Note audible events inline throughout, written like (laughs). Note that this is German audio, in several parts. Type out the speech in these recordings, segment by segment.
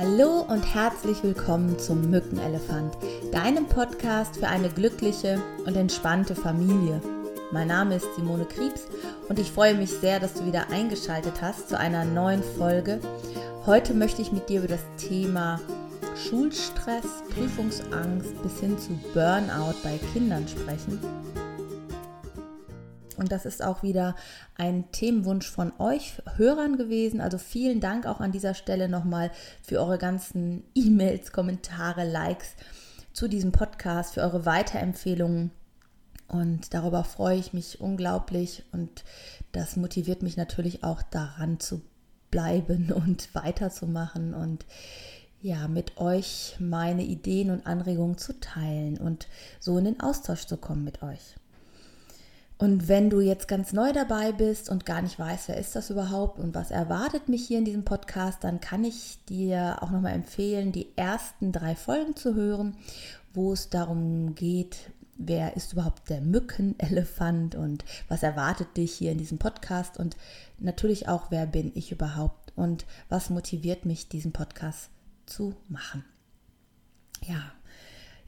Hallo und herzlich willkommen zum Mückenelefant, deinem Podcast für eine glückliche und entspannte Familie. Mein Name ist Simone Kriebs und ich freue mich sehr, dass du wieder eingeschaltet hast zu einer neuen Folge. Heute möchte ich mit dir über das Thema Schulstress, Prüfungsangst bis hin zu Burnout bei Kindern sprechen. Und das ist auch wieder ein Themenwunsch von euch Hörern gewesen. Also vielen Dank auch an dieser Stelle nochmal für eure ganzen (laughs) E-Mails, Kommentare, Likes zu diesem Podcast, für eure Weiterempfehlungen. Und darüber freue ich mich unglaublich und das motiviert mich natürlich auch daran zu bleiben (laughs) und weiterzumachen und ja, mit euch meine Ideen und Anregungen zu teilen und so in den Austausch zu kommen mit euch. Und wenn du jetzt ganz neu dabei bist und gar nicht weißt, wer ist das überhaupt und was erwartet mich hier in diesem Podcast, dann kann ich dir auch nochmal empfehlen, die ersten drei Folgen zu hören, wo es darum geht, wer ist überhaupt der Mückenelefant und was erwartet dich hier in diesem Podcast und natürlich auch, wer bin ich überhaupt und was motiviert mich, diesen Podcast zu machen. Ja,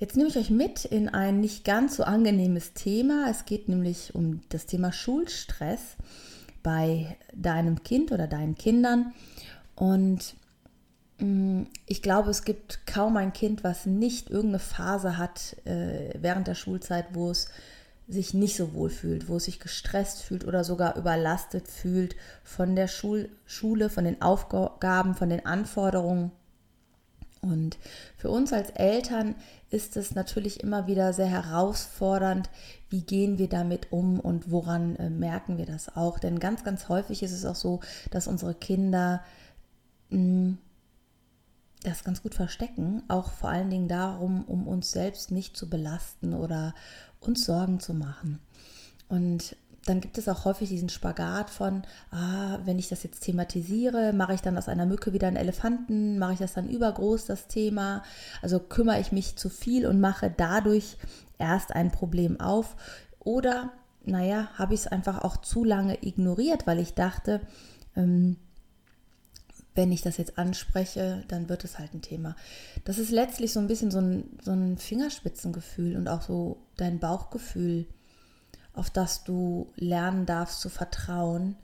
Jetzt nehme ich euch mit in ein nicht ganz so angenehmes Thema. Es geht nämlich um das Thema Schulstress bei deinem Kind oder deinen Kindern. Und mm, ich glaube, es gibt kaum ein Kind, was nicht irgendeine Phase hat äh, während der Schulzeit, wo es sich nicht so wohl fühlt, wo es sich gestresst fühlt oder sogar überlastet fühlt von der Schul Schule, von den Aufgaben, von den Anforderungen. Und für uns als Eltern ist es natürlich immer wieder sehr herausfordernd, wie gehen wir damit um und woran äh, merken wir das auch. Denn ganz, ganz häufig ist es auch so, dass unsere Kinder mh, hm, das ganz gut verstecken, auch vor allen Dingen darum, um uns selbst nicht zu belasten oder uns Sorgen zu machen. Und dann gibt es auch häufig diesen Spagat von, ah, wenn ich das jetzt thematisiere, mache ich dann aus einer Mücke wieder einen Elefanten, mache ich das dann übergroß, das Thema, also kümmere ich mich zu viel und mache dadurch erst ein Problem auf? Oder, naja, habe ich es einfach auch zu lange ignoriert, weil ich dachte, ähm, wenn ich das jetzt anspreche, dann wird es halt ein Thema. Das ist letztlich so ein bisschen so ein, so ein Fingerspitzengefühl und auch so dein Bauchgefühl auf das du lernen darfst zu vertrauen.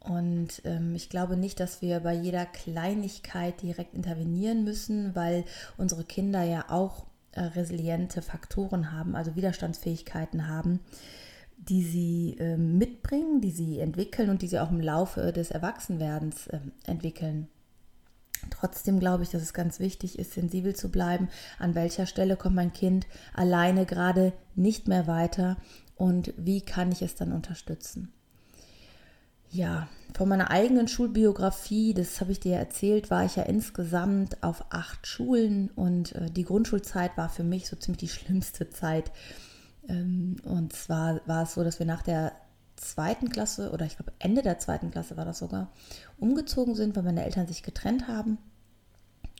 Und ähm, ich glaube nicht, dass wir bei jeder Kleinigkeit direkt intervenieren müssen, weil unsere Kinder ja auch äh, resiliente Faktoren haben, also Widerstandsfähigkeiten haben, die sie äh, mitbringen, die sie entwickeln und die sie auch im Laufe des Erwachsenwerdens äh, entwickeln. Trotzdem glaube ich, dass es ganz wichtig ist, sensibel zu bleiben, an welcher Stelle kommt mein Kind alleine gerade nicht mehr weiter und wie kann ich es dann unterstützen. Ja, von meiner eigenen Schulbiografie, das habe ich dir erzählt, war ich ja insgesamt auf acht Schulen und äh, die Grundschulzeit war für mich so ziemlich die (laughs) schlimmste Zeit. Ähm, und zwar war es so, dass wir nach der zweiten Klasse oder ich glaube Ende der zweiten Klasse war das sogar, umgezogen sind, weil meine Eltern sich getrennt haben.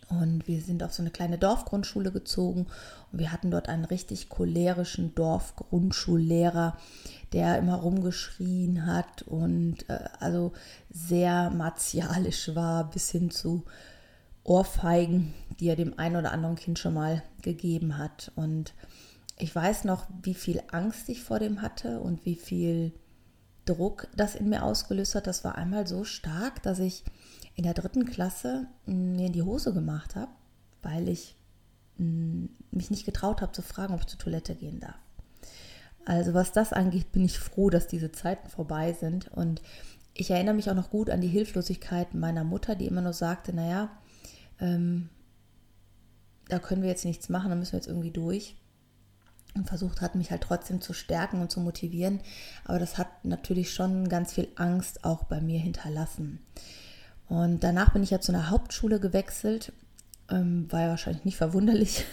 Und wir sind auf so eine kleine Dorfgrundschule gezogen und wir hatten dort einen richtig cholerischen Dorfgrundschullehrer, der immer rumgeschrien hat und äh, also sehr martialisch war, bis hin zu Ohrfeigen, die er dem einen oder anderen Kind schon mal gegeben hat. Und ich weiß noch, wie viel Angst ich vor dem hatte und wie viel Druck das in mir ausgelöst hat. Das war einmal so stark, dass ich in der dritten Klasse mm, mir in die Hose gemacht habe, weil ich mm, mich nicht getraut habe zu fragen, ob ich zur Toilette gehen darf. Also was das angeht, bin ich froh, dass diese Zeiten vorbei sind. Und ich erinnere mich auch noch gut an die Hilflosigkeit meiner Mutter, die immer nur sagte, naja, ähm, da können wir jetzt nichts machen, da müssen wir jetzt irgendwie durch. Und versucht hat, mich halt trotzdem zu stärken und zu motivieren. Aber das hat natürlich schon ganz viel Angst auch bei mir hinterlassen. Und danach bin ich ja zu einer Hauptschule gewechselt. Ähm, war ja wahrscheinlich nicht verwunderlich.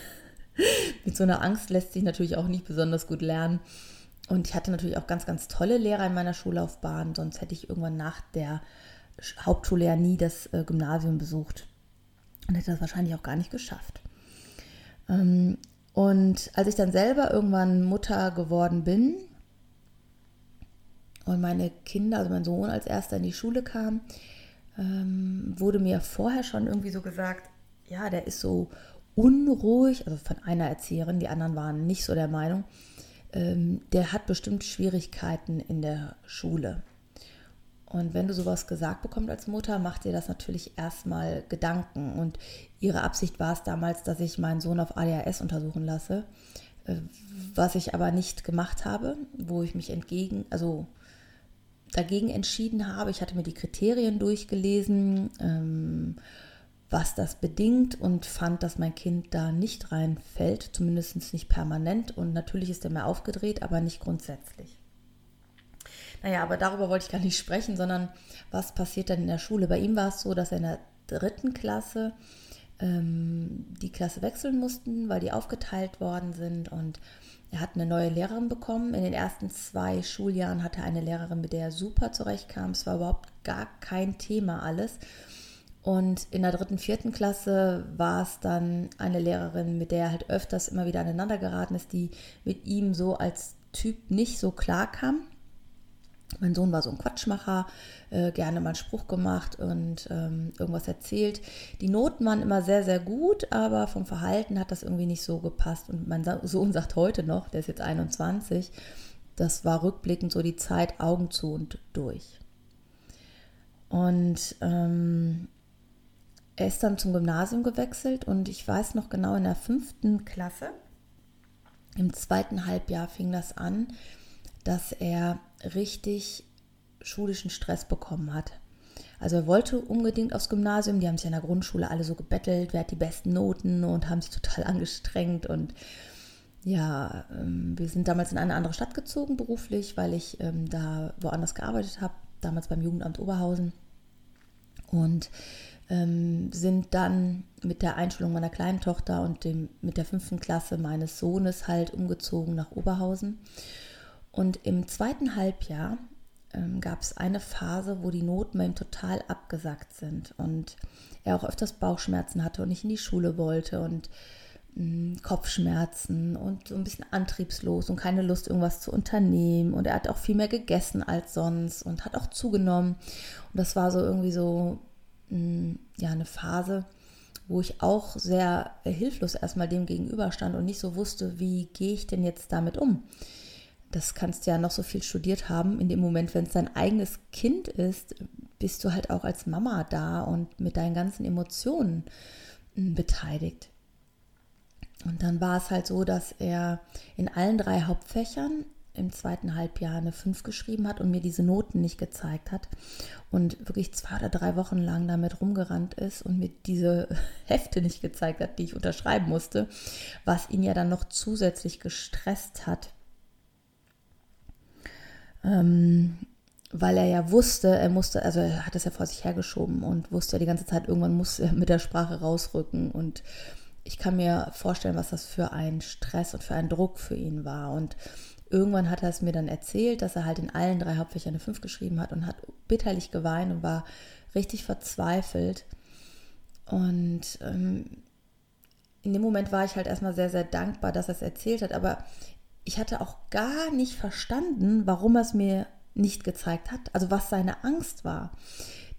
(laughs) Mit so einer Angst lässt sich natürlich auch nicht besonders gut lernen. Und ich hatte natürlich auch ganz, ganz tolle Lehrer in meiner Schullaufbahn. Sonst hätte ich irgendwann nach der Hauptschule ja nie das äh, Gymnasium besucht. Und hätte das wahrscheinlich auch gar nicht geschafft. Ähm, und als ich dann selber irgendwann Mutter geworden bin und meine Kinder, also mein Sohn als erster in die Schule kam, ähm, wurde mir vorher schon irgendwie so gesagt, ja, der ist so unruhig, also von einer Erzieherin, die anderen waren nicht so der Meinung, ähm, der hat bestimmt Schwierigkeiten in der Schule. Und wenn du sowas gesagt bekommst als Mutter, macht dir das natürlich erstmal Gedanken. Und ihre Absicht war es damals, dass ich meinen Sohn auf ADHS untersuchen lasse, äh, was ich aber nicht gemacht habe, wo ich mich entgegen, also dagegen entschieden habe. Ich hatte mir die Kriterien durchgelesen, ähm, was das bedingt und fand, dass mein Kind da nicht reinfällt, zumindest nicht permanent. Und natürlich ist er mehr aufgedreht, aber nicht grundsätzlich. Naja, aber darüber wollte ich gar nicht sprechen, sondern was passiert dann in der Schule? Bei ihm war es so, dass er in der dritten Klasse ähm, die Klasse wechseln mussten, weil die aufgeteilt worden sind und er hat eine neue Lehrerin bekommen. In den ersten zwei Schuljahren hatte er eine Lehrerin, mit der er super zurechtkam. Es war überhaupt gar kein Thema alles. Und in der dritten, vierten Klasse war es dann eine Lehrerin, mit der er halt öfters immer wieder aneinander geraten ist, die mit ihm so als Typ nicht so klar kam. Mein Sohn war so ein Quatschmacher, äh, gerne mal einen Spruch gemacht und ähm, irgendwas erzählt. Die Noten waren immer sehr, sehr gut, aber vom Verhalten hat das irgendwie nicht so gepasst. Und mein Sohn sagt heute noch, der ist jetzt 21, das war rückblickend so die Zeit Augen zu und durch. Und ähm, er ist dann zum Gymnasium gewechselt und ich weiß noch genau, in der fünften Klasse, im zweiten Halbjahr fing das an, dass er richtig schulischen Stress bekommen hat. Also er wollte unbedingt aufs Gymnasium, die haben sich in der Grundschule alle so gebettelt, wer hat die besten Noten und haben sich total (laughs) angestrengt und ja, ähm, wir sind damals in eine andere Stadt gezogen beruflich, weil ich ähm, da woanders gearbeitet habe, damals beim Jugendamt Oberhausen und ähm, sind dann mit der Einschulung meiner kleinen Tochter und dem, mit der fünften Klasse meines Sohnes halt umgezogen nach Oberhausen und im zweiten Halbjahr ähm, gab es eine Phase, wo die Noten bei ihm total abgesackt sind und er auch öfters Bauchschmerzen hatte und nicht in die Schule wollte und mh, mm, Kopfschmerzen und so ein bisschen antriebslos und keine Lust, irgendwas zu unternehmen. Und er hat auch viel mehr gegessen als sonst und hat auch zugenommen. Und das war so irgendwie so mh, mm, ja eine Phase, wo ich auch sehr hilflos erstmal dem gegenüberstand und nicht so wusste, wie gehe ich denn jetzt damit um das kannst du ja noch so viel studiert haben. In dem Moment, wenn es dein eigenes Kind ist, bist du halt auch als Mama da und mit deinen ganzen Emotionen hm, beteiligt. Und dann war es halt so, dass er in allen drei Hauptfächern im zweiten Halbjahr eine 5 geschrieben hat und mir diese Noten nicht gezeigt hat und wirklich zwei oder drei Wochen lang damit rumgerannt ist und mir diese (laughs) Hefte nicht gezeigt hat, die ich unterschreiben musste, was ihn ja dann noch zusätzlich gestresst hat, ähm, weil er ja wusste, er musste, also er hat es ja vor sich hergeschoben und wusste ja die ganze Zeit, irgendwann muss er mit der Sprache rausrücken. Und ich kann mir vorstellen, was das für ein Stress und für ein Druck für ihn war. Und irgendwann hat er es mir dann erzählt, dass er halt in allen drei Hauptfächern eine 5 geschrieben hat und hat bitterlich geweint und war richtig verzweifelt. Und ähm, in dem Moment war ich halt erstmal sehr, sehr dankbar, dass er es erzählt hat. Aber ich hatte auch gar nicht verstanden, warum er es mir nicht gezeigt hat, also was seine Angst war.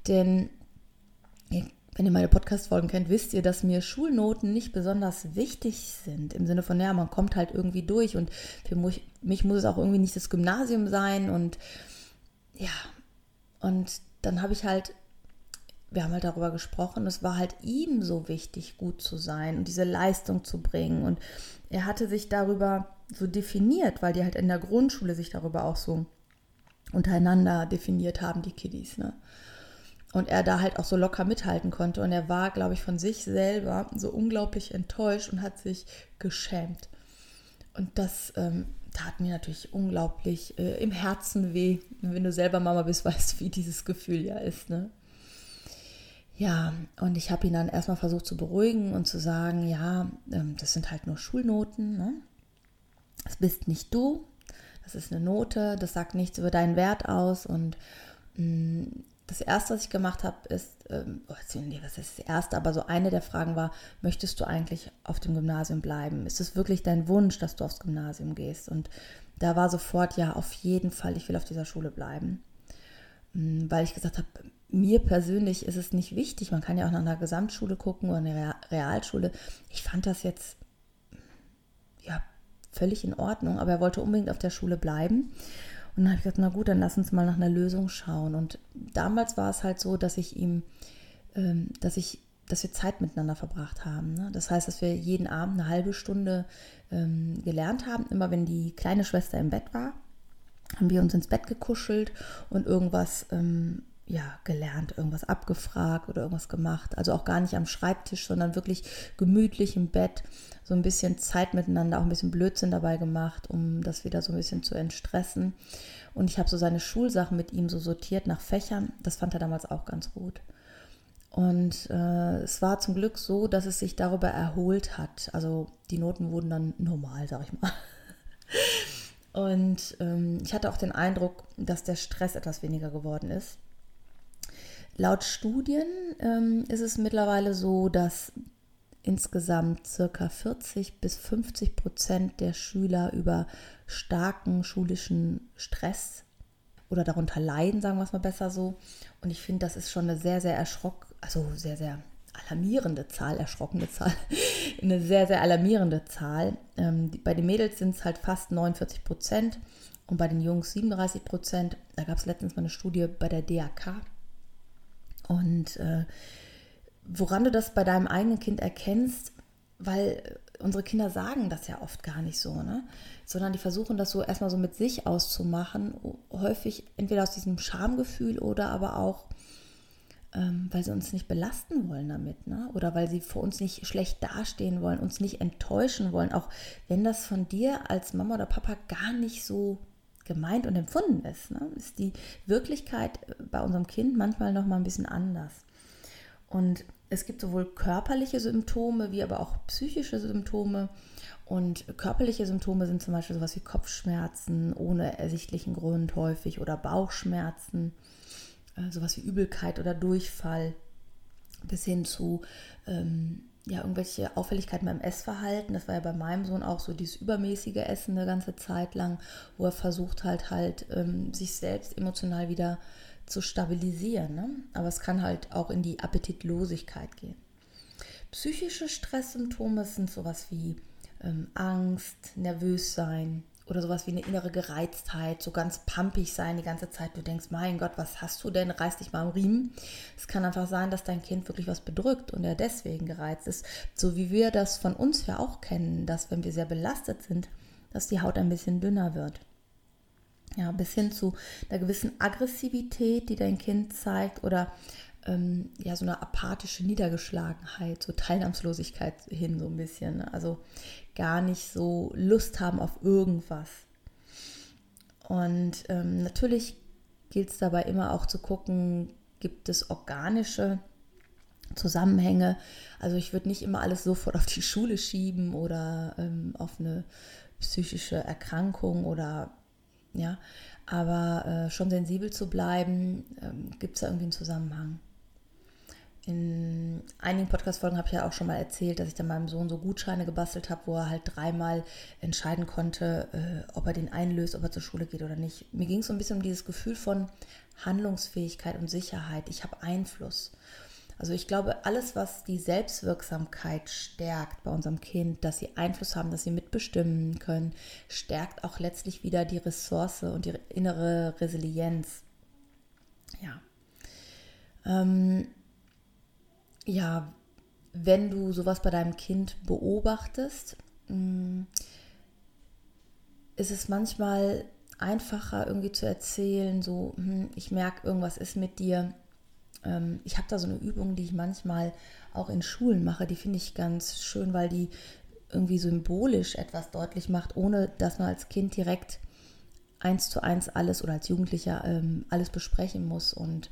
Denn wenn ihr meine Podcast-Folgen kennt, wisst ihr, dass mir Schulnoten nicht besonders wichtig sind. Im Sinne von, ja, man kommt halt irgendwie durch und für mich, mich muss es auch irgendwie nicht das Gymnasium sein. Und ja, und dann habe ich halt, wir haben halt darüber gesprochen, es war halt ihm so wichtig, gut zu sein und diese Leistung zu bringen. Und er hatte sich darüber so definiert, weil die halt in der Grundschule sich darüber auch so untereinander definiert haben, die Kiddies. Ne? Und er da halt auch so locker mithalten konnte. Und er war, glaube ich, von sich selber so unglaublich enttäuscht und hat sich geschämt. Und das ähm, tat mir natürlich unglaublich äh, im Herzen weh. Wenn du selber Mama bist, (laughs) weißt du, wie dieses Gefühl ja ist. Ne? Ja, und ich habe ihn dann erstmal versucht zu beruhigen und zu sagen, ja, ähm, das sind halt nur Schulnoten. Ne? Das bist nicht du, das ist eine Note, das sagt nichts über deinen Wert aus. Und mh, mm, das Erste, was ich gemacht habe, ist, ähm, oh, was ist das Erste, aber so eine der Fragen war, möchtest du eigentlich auf dem Gymnasium bleiben? Ist es wirklich dein Wunsch, dass du aufs Gymnasium gehst? Und da war sofort, ja, auf jeden Fall, ich will auf dieser Schule bleiben. Mm, weil ich gesagt habe, mir persönlich ist es nicht wichtig. Man kann ja auch nach einer Gesamtschule gucken oder einer Realschule. Ich fand das jetzt ja völlig in Ordnung, aber er wollte unbedingt auf der Schule bleiben. Und dann habe ich gesagt, na gut, dann lass uns mal nach einer Lösung schauen. Und damals war es halt so, dass ich ihm, ähm, dass ich, dass wir Zeit miteinander verbracht haben. Ne? Das heißt, dass wir jeden Abend eine halbe Stunde ähm, gelernt haben. Immer wenn die kleine Schwester im Bett war, haben wir uns ins Bett gekuschelt und irgendwas ähm, ja, gelernt, irgendwas abgefragt oder irgendwas gemacht. Also auch gar nicht am Schreibtisch, sondern wirklich gemütlich im Bett, so ein bisschen Zeit miteinander, auch ein bisschen Blödsinn dabei gemacht, um das wieder so ein bisschen zu entstressen. Und ich habe so seine Schulsachen mit ihm so sortiert nach Fächern. Das fand er damals auch ganz gut. Und äh, es war zum Glück so, dass es sich darüber erholt hat. Also die Noten wurden dann normal, sag ich mal. (laughs) Und ähm, ich hatte auch den Eindruck, dass der Stress etwas weniger geworden ist. Laut Studien ähm, ist es mittlerweile so, dass insgesamt circa 40 bis 50 Prozent der Schüler über starken schulischen Stress oder darunter leiden, sagen wir es mal besser so. Und ich finde, das ist schon eine sehr, sehr erschrock, also sehr, sehr alarmierende Zahl, erschrockene Zahl, (laughs) eine sehr, sehr alarmierende Zahl. Ähm, bei den Mädels sind es halt fast 49 Prozent und bei den Jungs 37 Prozent. Da gab es letztens mal eine Studie bei der DAK, und äh, woran du das bei deinem eigenen Kind erkennst, weil unsere Kinder sagen das ja oft gar nicht so, ne? sondern die versuchen das so erstmal so mit sich auszumachen, häufig entweder aus diesem Schamgefühl oder aber auch, ähm, weil sie uns nicht belasten wollen damit, ne? oder weil sie vor uns nicht schlecht dastehen wollen, uns nicht enttäuschen wollen, auch wenn das von dir als Mama oder Papa gar nicht so gemeint und empfunden ist, ne, ist die Wirklichkeit bei unserem Kind manchmal noch mal ein bisschen anders. Und es gibt sowohl körperliche Symptome wie aber auch psychische Symptome. Und körperliche Symptome sind zum Beispiel sowas wie Kopfschmerzen ohne ersichtlichen Grund häufig oder Bauchschmerzen, äh, sowas wie Übelkeit oder Durchfall, bis hin zu ähm, ja, irgendwelche Auffälligkeiten beim Essverhalten. Das war ja bei meinem Sohn auch so dieses übermäßige Essen eine ganze Zeit lang, wo er versucht halt halt, ähm, sich selbst emotional wieder zu stabilisieren. Ne? Aber es kann halt auch in die Appetitlosigkeit gehen. Psychische Stresssymptome sind sowas wie ähm, Angst, nervös sein, oder sowas wie eine innere Gereiztheit, so ganz pumpig sein die ganze Zeit. Du denkst, mein Gott, was hast du denn? Reiß dich mal am Riemen. Es kann einfach sein, dass dein Kind wirklich was bedrückt und er deswegen gereizt ist. So wie wir das von uns ja auch kennen, dass wenn wir sehr belastet sind, dass die Haut ein bisschen dünner wird. Ja, bis hin zu einer gewissen Aggressivität, die dein Kind zeigt oder ähm, ja, so eine apathische Niedergeschlagenheit, so Teilnahmslosigkeit hin so ein bisschen. Ne? Also gar nicht so Lust haben auf irgendwas. Und ähm, natürlich gilt es dabei immer auch zu gucken, gibt es organische Zusammenhänge. Also ich würde nicht immer alles sofort auf die Schule schieben oder ähm, auf eine psychische Erkrankung oder ja, aber äh, schon sensibel zu bleiben, ähm, gibt es da irgendwie einen Zusammenhang. In einigen Podcast-Folgen habe ich ja auch schon mal erzählt, dass ich dann meinem Sohn so Gutscheine gebastelt habe, wo er halt dreimal entscheiden konnte, äh, ob er den einlöst, ob er zur Schule geht oder nicht. Mir ging es so ein bisschen um dieses Gefühl von Handlungsfähigkeit und Sicherheit. Ich habe Einfluss. Also ich glaube, alles, was die Selbstwirksamkeit stärkt bei unserem Kind, dass sie Einfluss haben, dass sie mitbestimmen können, stärkt auch letztlich wieder die Ressource und die innere Resilienz. Ja. Ähm, ja, wenn du sowas bei deinem Kind beobachtest, mm, ist es manchmal einfacher irgendwie zu erzählen, so, hm, ich merke, irgendwas ist mit dir. Ähm, ich habe da so eine Übung, die ich manchmal auch in Schulen mache, die finde ich ganz schön, weil die irgendwie symbolisch etwas deutlich macht, ohne dass man als Kind direkt eins zu eins alles oder als Jugendlicher ähm, alles besprechen muss. Und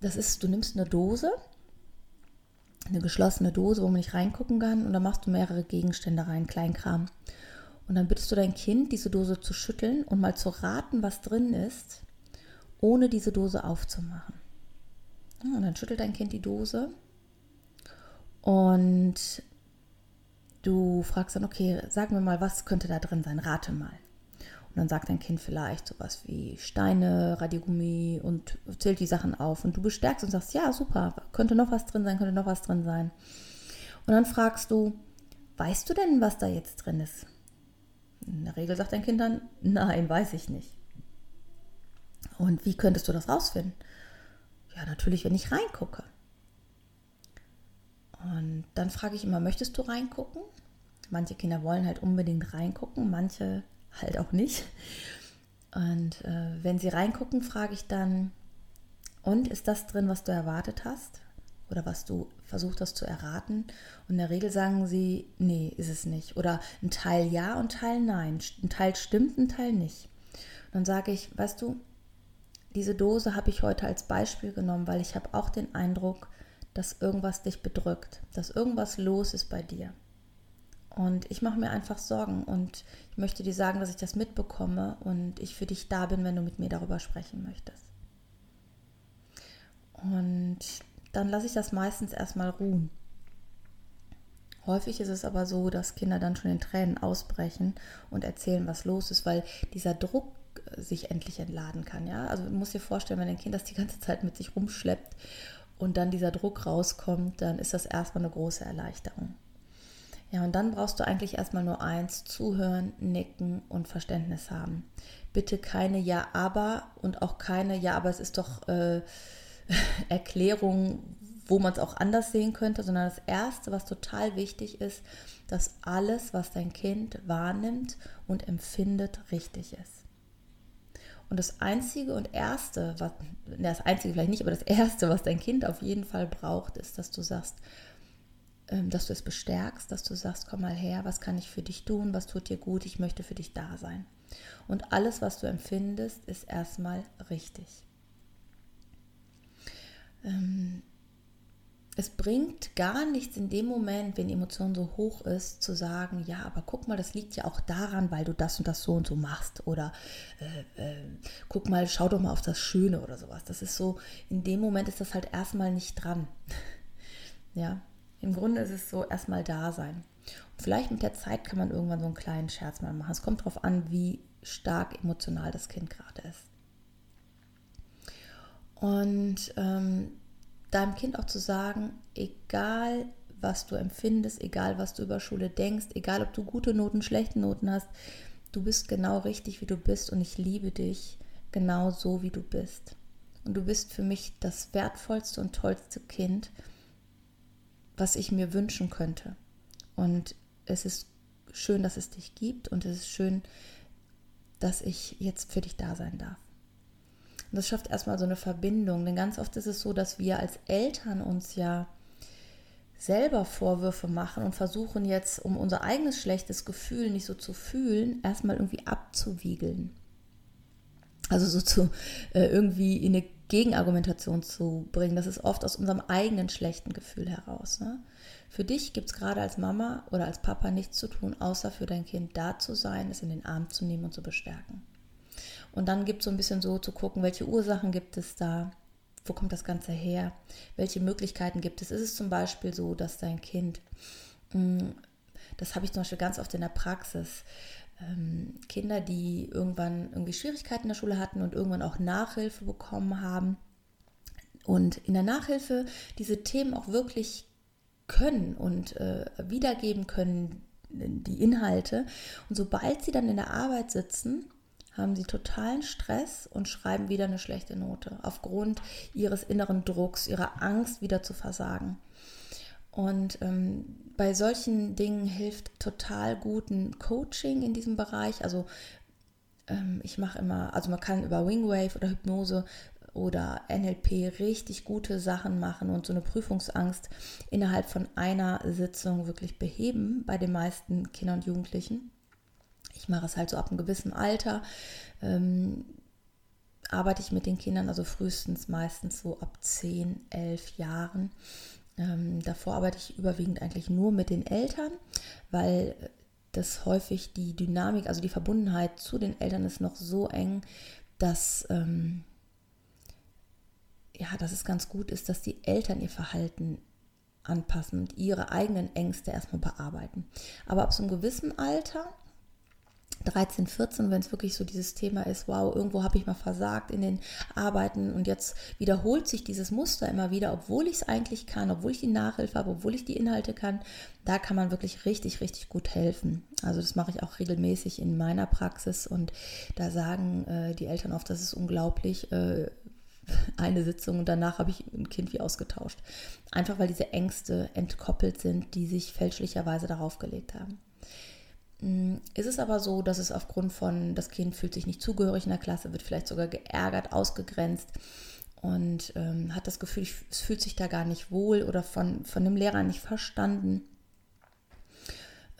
das ist, du nimmst eine Dose eine geschlossene Dose, wo man nicht reingucken kann und da machst du mehrere Gegenstände rein, Kleinkram. Und dann bittest du dein Kind, diese Dose zu schütteln und mal zu raten, was drin ist, ohne diese Dose aufzumachen. Und dann schüttelt dein Kind die Dose und du fragst dann, okay, sag mir mal, was könnte da drin sein? Rate mal. Und dann sagt dein Kind vielleicht sowas wie Steine, Radiergummi und zählt die Sachen auf. Und du bestärkst und sagst, ja, super, könnte noch was drin sein, könnte noch was drin sein. Und dann fragst du, weißt du denn, was da jetzt drin ist? In der Regel sagt dein Kind dann, nein, weiß ich nicht. Und wie könntest du das rausfinden? Ja, natürlich, wenn ich reingucke. Und dann frage ich immer, möchtest du reingucken? Manche Kinder wollen halt unbedingt reingucken, manche halt auch nicht. Und äh, wenn sie reingucken, frage ich dann, und ist das drin, was du erwartet hast? Oder was du versucht hast zu erraten? Und in der Regel sagen sie, nee, ist es nicht. Oder ein Teil ja und ein Teil nein. Ein Teil stimmt, ein Teil nicht. Und dann sage ich, weißt du, diese Dose habe ich heute als Beispiel genommen, weil ich habe auch den Eindruck, dass irgendwas dich bedrückt, dass irgendwas los ist bei dir. Und ich mache mir einfach Sorgen und ich möchte dir sagen, dass ich das mitbekomme und ich für dich da bin, wenn du mit mir darüber sprechen möchtest. Und dann lasse ich das meistens erstmal ruhen. Häufig ist es aber so, dass Kinder dann schon in Tränen ausbrechen und erzählen, was los ist, weil dieser Druck sich endlich entladen kann. Ja? Also du musst dir vorstellen, wenn ein Kind das die ganze Zeit mit sich rumschleppt und dann dieser Druck rauskommt, dann ist das erstmal eine große Erleichterung. Ja, und dann brauchst du eigentlich erstmal nur eins, zuhören, nicken und Verständnis haben. Bitte keine Ja, aber und auch keine Ja, aber es ist doch äh, (laughs) Erklärung, wo man es auch anders sehen könnte, sondern das Erste, was total wichtig ist, dass alles, was dein Kind wahrnimmt und empfindet, richtig ist. Und das Einzige und Erste, was, das Einzige vielleicht nicht, aber das Erste, was dein Kind auf jeden Fall braucht, ist, dass du sagst, dass du es bestärkst, dass du sagst, komm mal her, was kann ich für dich tun, was tut dir gut, ich möchte für dich da sein. Und alles, was du empfindest, ist erstmal richtig. Ähm, es bringt gar nichts in dem Moment, wenn die Emotion so hoch ist, zu sagen, ja, aber guck mal, das liegt ja auch daran, weil du das und das so und so machst. Oder äh, äh, guck mal, schau doch mal auf das Schöne oder sowas. Das ist so, in dem Moment ist das halt erstmal nicht dran. (laughs) ja, im Grunde ist es so erstmal da sein. Und vielleicht mit der Zeit kann man irgendwann so einen kleinen Scherz mal machen. Es kommt darauf an, wie stark emotional das Kind gerade ist. Und ähm, deinem Kind auch zu sagen, egal was du empfindest, egal was du über Schule denkst, egal ob du gute Noten, schlechte Noten hast, du bist genau richtig, wie du bist und ich liebe dich genau so, wie du bist. Und du bist für mich das wertvollste und tollste Kind, was ich mir wünschen könnte. Und es ist schön, dass es dich gibt und es ist schön, dass ich jetzt für dich da sein darf. Und das schafft erstmal so eine Verbindung, denn ganz oft ist es so, dass wir als Eltern uns ja selber Vorwürfe machen und versuchen jetzt, um unser eigenes schlechtes Gefühl nicht so zu fühlen, erstmal irgendwie abzuwiegeln. Also so zu äh, irgendwie in eine Gegenargumentation zu bringen. Das ist oft aus unserem eigenen schlechten Gefühl heraus. Ne? Für dich gibt es gerade als Mama oder als Papa nichts zu tun, außer für dein Kind da zu sein, es in den Arm zu nehmen und zu bestärken. Und dann gibt es so ein bisschen so zu gucken, welche Ursachen gibt es da, wo kommt das Ganze her, welche Möglichkeiten gibt es. Ist es zum Beispiel so, dass dein Kind, mm, das habe ich zum Beispiel ganz oft in der Praxis, ähm, Kinder, die irgendwann irgendwie Schwierigkeiten in der Schule hatten und irgendwann auch Nachhilfe bekommen haben und in der Nachhilfe diese Themen auch wirklich können und äh, wiedergeben können, die Inhalte. Und sobald sie dann in der Arbeit sitzen, haben sie totalen Stress und schreiben wieder eine schlechte Note aufgrund ihres inneren Drucks, ihrer Angst wieder zu versagen. Und ähm, bei solchen Dingen hilft total guten Coaching in diesem Bereich. Also ähm, ich mache immer, also man kann über Wingwave oder Hypnose oder NLP richtig gute Sachen machen und so eine Prüfungsangst innerhalb von einer Sitzung wirklich beheben bei den meisten Kindern und Jugendlichen. Ich mache es halt so ab einem gewissen Alter. Ähm, arbeite ich mit den Kindern, also frühestens meistens so ab 10, 11 Jahren. Ähm, davor arbeite ich überwiegend eigentlich nur mit den Eltern, weil das häufig die Dynamik, also die Verbundenheit zu den Eltern ist noch so eng, dass, ähm, ja, dass es ganz gut ist, dass die Eltern ihr Verhalten anpassen und ihre eigenen Ängste erstmal bearbeiten. Aber ab so einem gewissen Alter 13, 14, wenn es wirklich so dieses Thema ist, wow, irgendwo habe ich mal versagt in den Arbeiten und jetzt wiederholt sich dieses Muster immer wieder, obwohl ich es eigentlich kann, obwohl ich die Nachhilfe habe, obwohl ich die Inhalte kann, da kann man wirklich richtig, richtig gut helfen. Also das mache ich auch regelmäßig in meiner Praxis und da sagen äh, die Eltern oft, das ist unglaublich, äh, (laughs) eine Sitzung und danach habe ich ein Kind wie ausgetauscht. Einfach weil diese Ängste entkoppelt sind, die sich fälschlicherweise darauf gelegt haben. Mm, ist es aber so, dass es aufgrund von, das Kind fühlt sich nicht zugehörig in der Klasse, wird vielleicht sogar geärgert, ausgegrenzt und ähm, hat das Gefühl, es fühlt sich da gar nicht wohl oder von, von dem Lehrer nicht verstanden.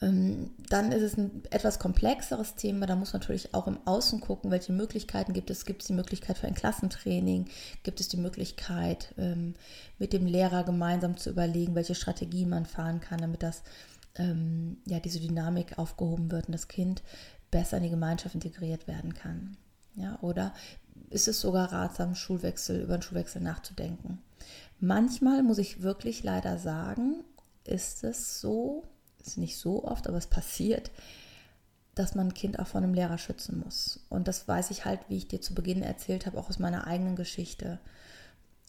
Ähm, dann ist es ein etwas komplexeres Thema. Da muss man natürlich auch im Außen gucken, welche Möglichkeiten gibt es. Gibt es die Möglichkeit für ein Klassentraining? Gibt es die Möglichkeit, ähm, mit dem Lehrer gemeinsam zu überlegen, welche Strategien man fahren kann, damit das ähm, ja, diese Dynamik aufgehoben wird und das Kind besser in die Gemeinschaft integriert werden kann. Ja, oder ist es sogar ratsam, Schulwechsel, über einen Schulwechsel nachzudenken? Manchmal muss ich wirklich leider sagen, ist es so, ist nicht so oft, aber es passiert, dass man ein Kind auch vor einem Lehrer schützen muss. Und das weiß ich halt, wie ich dir zu Beginn erzählt habe, auch aus meiner eigenen Geschichte.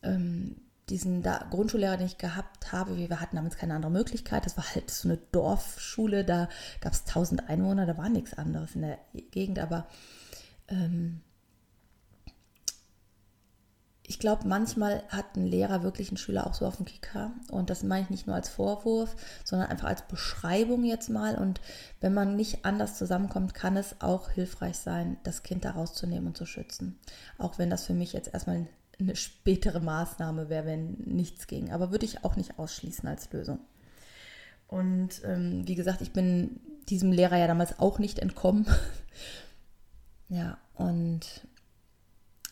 Ähm, diesen da Grundschullehrer, den ich gehabt habe, wir hatten damals keine andere Möglichkeit. Das war halt so eine Dorfschule, da gab es 1000 Einwohner, da war nichts anderes in der Gegend. Aber ähm, ich glaube, manchmal hat ein Lehrer wirklich einen Schüler auch so auf dem Kicker. Und das meine ich nicht nur als Vorwurf, sondern einfach als Beschreibung jetzt mal. Und wenn man nicht anders zusammenkommt, kann es auch hilfreich sein, das Kind da rauszunehmen und zu schützen. Auch wenn das für mich jetzt erstmal eine spätere Maßnahme wäre, wenn nichts ging. Aber würde ich auch nicht ausschließen als Lösung. Und ähm, wie gesagt, ich bin diesem Lehrer ja damals auch nicht entkommen. (laughs) ja, und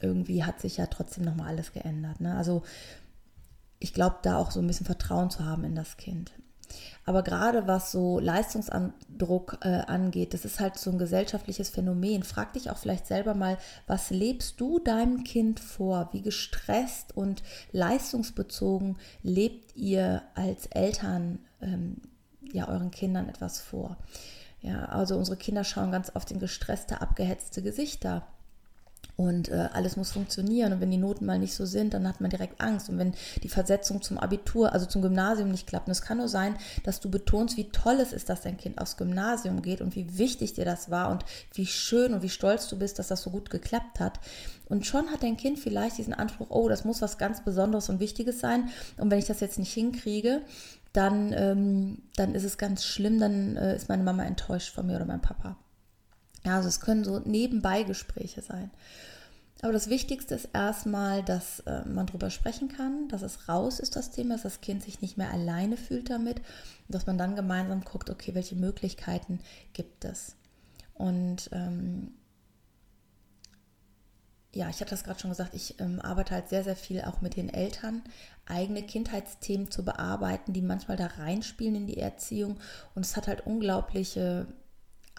irgendwie hat sich ja trotzdem nochmal alles geändert. Ne? Also ich glaube, da auch so ein bisschen Vertrauen zu haben in das Kind. Aber gerade was so Leistungsdruck äh, angeht, das ist halt so ein gesellschaftliches Phänomen. Frag dich auch vielleicht selber mal, was lebst du deinem Kind vor? Wie gestresst und leistungsbezogen lebt ihr als Eltern ähm, ja euren Kindern etwas vor? Ja, also unsere Kinder schauen ganz oft in gestresste, abgehetzte Gesichter und äh, alles muss funktionieren. Und wenn die Noten mal nicht so sind, dann hat man direkt Angst. Und wenn die Versetzung zum Abitur, also zum Gymnasium nicht klappt, und es kann nur sein, dass du betonst, wie toll es ist, dass dein Kind aufs Gymnasium geht und wie wichtig dir das war und wie schön und wie stolz du bist, dass das so gut geklappt hat. Und schon hat dein Kind vielleicht diesen Anspruch, oh, das muss was ganz Besonderes und Wichtiges sein. Und wenn ich das jetzt nicht hinkriege, dann, ähm, dann ist es ganz schlimm, dann äh, ist meine Mama enttäuscht von mir oder mein Papa. Ja, also es können so nebenbei Gespräche sein. Aber das Wichtigste ist erstmal, dass äh, man darüber sprechen kann, dass es raus ist, das Thema, dass das Kind sich nicht mehr alleine fühlt damit und dass man dann gemeinsam guckt, okay, welche Möglichkeiten gibt es. Und ähm, ja, ich hatte das gerade schon gesagt, ich ähm, arbeite halt sehr, sehr viel auch mit den Eltern, eigene Kindheitsthemen zu bearbeiten, die manchmal da reinspielen in die Erziehung. Und es hat halt unglaubliche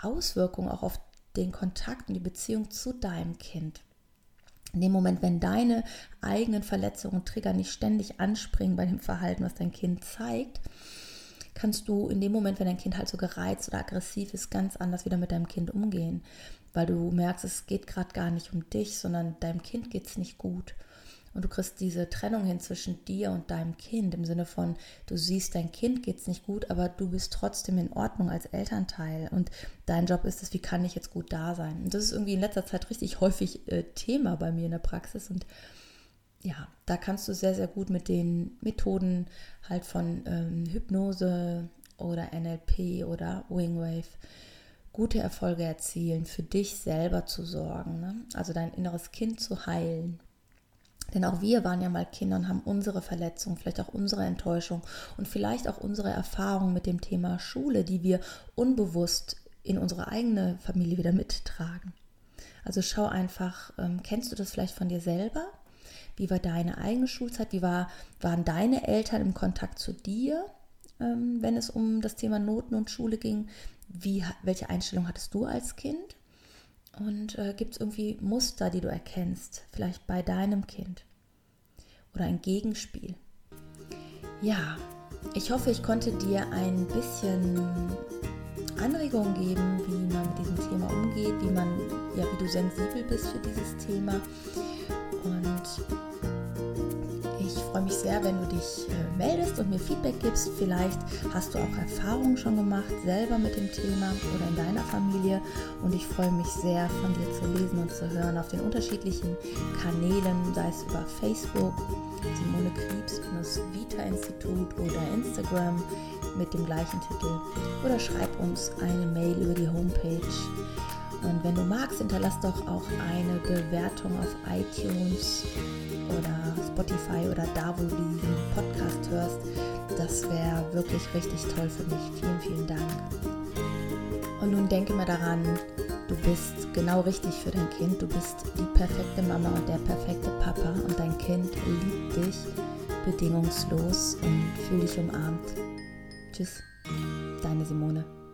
Auswirkungen auch auf den Kontakt und die Beziehung zu deinem Kind. In dem Moment, wenn deine eigenen Verletzungen und Trigger nicht ständig anspringen bei dem Verhalten, was dein Kind zeigt, kannst du in dem Moment, wenn dein Kind halt so gereizt oder aggressiv ist, ganz anders wieder mit deinem Kind umgehen. Weil du merkst, es geht gerade gar nicht um dich, sondern deinem Kind geht es nicht gut. Und du kriegst diese Trennung hin zwischen dir und deinem Kind im Sinne von, du siehst, dein Kind geht es nicht gut, aber du bist trotzdem in Ordnung als Elternteil. Und dein Job ist es, wie kann ich jetzt gut da sein? Und das ist irgendwie in letzter Zeit richtig häufig äh, Thema bei mir in der Praxis. Und ja, da kannst du sehr, sehr gut mit den Methoden halt von ähm, Hypnose oder NLP oder Wingwave gute Erfolge erzielen, für dich selber zu sorgen, ne? also dein inneres Kind zu heilen. Denn auch wir waren ja mal Kinder und haben unsere Verletzungen, vielleicht auch unsere Enttäuschung und vielleicht auch unsere Erfahrungen mit dem Thema Schule, die wir unbewusst in unsere eigene Familie wieder mittragen. Also schau einfach, ähm, kennst du das vielleicht von dir selber? Wie war deine eigene Schulzeit? Wie war, waren deine Eltern im Kontakt zu dir, ähm, wenn es um das Thema Noten und Schule ging? Wie, welche Einstellung hattest du als Kind? Und äh, gibt es irgendwie Muster, die du erkennst, vielleicht bei deinem Kind oder ein Gegenspiel? Ja, ich hoffe, ich konnte dir ein bisschen Anregungen geben, wie man mit diesem Thema umgeht, wie man, ja, wie du sensibel bist für dieses Thema. Und freue mich sehr, wenn du dich äh, meldest und mir Feedback gibst. Vielleicht hast du auch Erfahrungen schon gemacht, selber mit dem Thema oder in deiner Familie. Und ich freue mich sehr, von dir zu lesen und zu hören auf den unterschiedlichen Kanälen, sei es über Facebook, Simone Krebs-Vita-Institut oder Instagram mit dem gleichen Titel. Oder schreib uns eine Mail über die Homepage. Und wenn du magst, hinterlass doch auch eine Bewertung auf iTunes oder Spotify oder da, wo du diesen Podcast hörst. Das wäre wirklich richtig toll für mich. Vielen, vielen Dank. Und nun denke mal daran, du bist genau richtig für dein Kind. Du bist die perfekte Mama und der perfekte Papa und dein Kind liebt dich bedingungslos und fühl dich umarmt. Tschüss, deine Simone.